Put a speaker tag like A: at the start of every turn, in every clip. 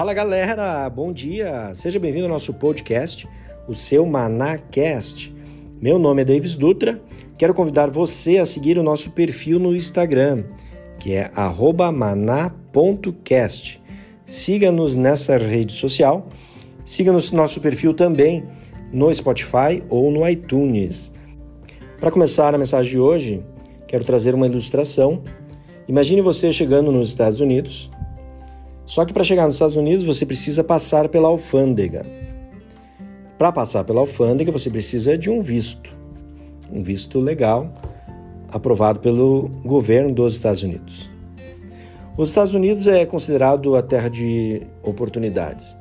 A: Fala galera, bom dia! Seja bem-vindo ao nosso podcast, o seu ManaCast. Meu nome é Davis Dutra, quero convidar você a seguir o nosso perfil no Instagram, que é maná.cast. Siga-nos nessa rede social, siga-nos nosso perfil também no Spotify ou no iTunes. Para começar a mensagem de hoje, quero trazer uma ilustração. Imagine você chegando nos Estados Unidos só que para chegar nos Estados Unidos você precisa passar pela alfândega. Para passar pela alfândega você precisa de um visto, um visto legal aprovado pelo governo dos Estados Unidos. Os Estados Unidos é considerado a terra de oportunidades.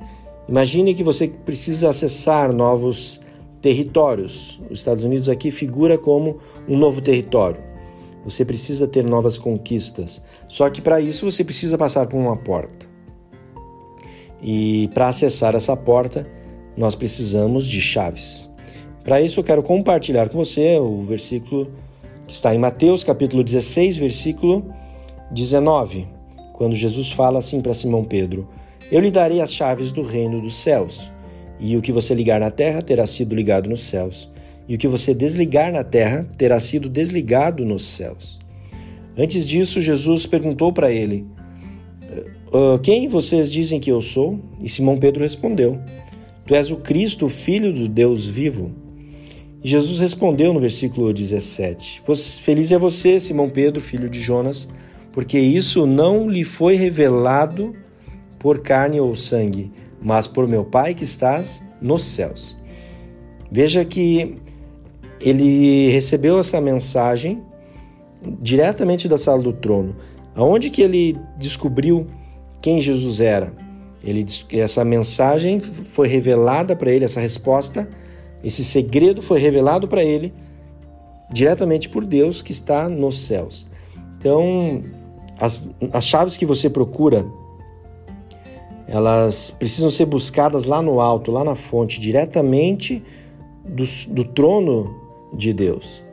A: Imagine que você precisa acessar novos territórios. Os Estados Unidos aqui figura como um novo território. Você precisa ter novas conquistas. Só que para isso você precisa passar por uma porta. E para acessar essa porta, nós precisamos de chaves. Para isso, eu quero compartilhar com você o versículo que está em Mateus, capítulo 16, versículo 19, quando Jesus fala assim para Simão Pedro: Eu lhe darei as chaves do reino dos céus, e o que você ligar na terra terá sido ligado nos céus, e o que você desligar na terra terá sido desligado nos céus. Antes disso, Jesus perguntou para ele: Uh, quem vocês dizem que eu sou? E Simão Pedro respondeu: Tu és o Cristo, Filho do Deus vivo. E Jesus respondeu no versículo 17: Feliz é você, Simão Pedro, filho de Jonas, porque isso não lhe foi revelado por carne ou sangue, mas por meu Pai que estás nos céus. Veja que ele recebeu essa mensagem diretamente da sala do trono. Aonde que ele descobriu quem Jesus era. Ele essa mensagem foi revelada para ele, essa resposta, esse segredo foi revelado para ele diretamente por Deus que está nos céus. Então, as, as chaves que você procura, elas precisam ser buscadas lá no alto, lá na fonte, diretamente do, do trono de Deus.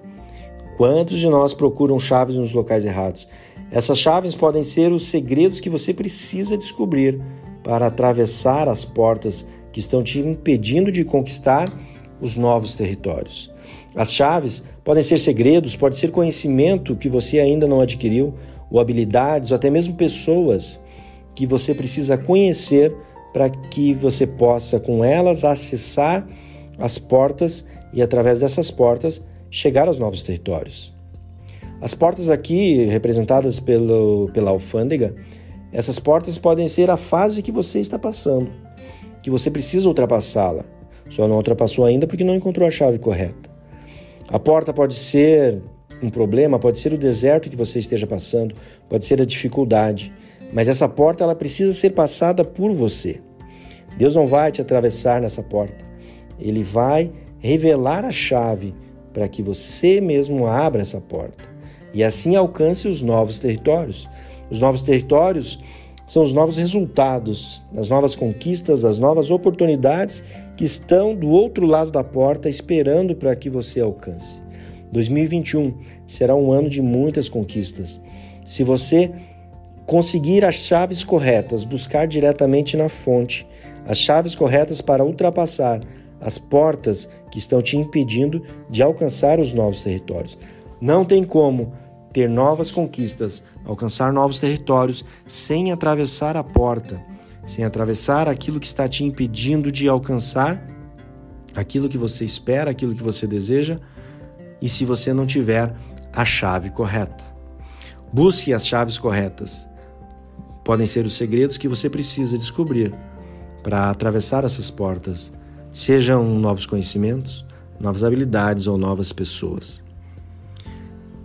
A: Quantos de nós procuram chaves nos locais errados? Essas chaves podem ser os segredos que você precisa descobrir para atravessar as portas que estão te impedindo de conquistar os novos territórios. As chaves podem ser segredos, pode ser conhecimento que você ainda não adquiriu, ou habilidades, ou até mesmo pessoas que você precisa conhecer para que você possa, com elas, acessar as portas e, através dessas portas, chegar aos novos territórios. As portas aqui, representadas pelo, pela alfândega, essas portas podem ser a fase que você está passando, que você precisa ultrapassá-la. Só não ultrapassou ainda porque não encontrou a chave correta. A porta pode ser um problema, pode ser o deserto que você esteja passando, pode ser a dificuldade, mas essa porta ela precisa ser passada por você. Deus não vai te atravessar nessa porta. Ele vai revelar a chave para que você mesmo abra essa porta e assim alcance os novos territórios. Os novos territórios são os novos resultados, as novas conquistas, as novas oportunidades que estão do outro lado da porta esperando para que você alcance. 2021 será um ano de muitas conquistas. Se você conseguir as chaves corretas, buscar diretamente na fonte, as chaves corretas para ultrapassar as portas que estão te impedindo de alcançar os novos territórios. Não tem como ter novas conquistas, alcançar novos territórios sem atravessar a porta, sem atravessar aquilo que está te impedindo de alcançar aquilo que você espera, aquilo que você deseja, e se você não tiver a chave correta. Busque as chaves corretas. Podem ser os segredos que você precisa descobrir para atravessar essas portas, sejam novos conhecimentos, novas habilidades ou novas pessoas.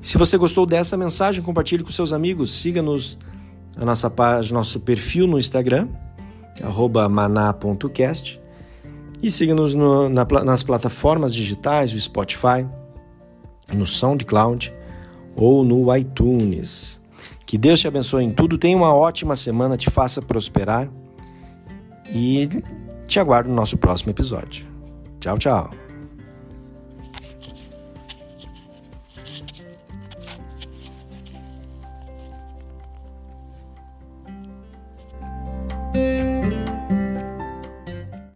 A: Se você gostou dessa mensagem, compartilhe com seus amigos, siga-nos a nossa página, nosso perfil no Instagram, maná.cast, e siga-nos no, na, nas plataformas digitais, o Spotify, no SoundCloud ou no iTunes. Que Deus te abençoe em tudo, tenha uma ótima semana, te faça prosperar e te aguardo no nosso próximo episódio. Tchau, tchau.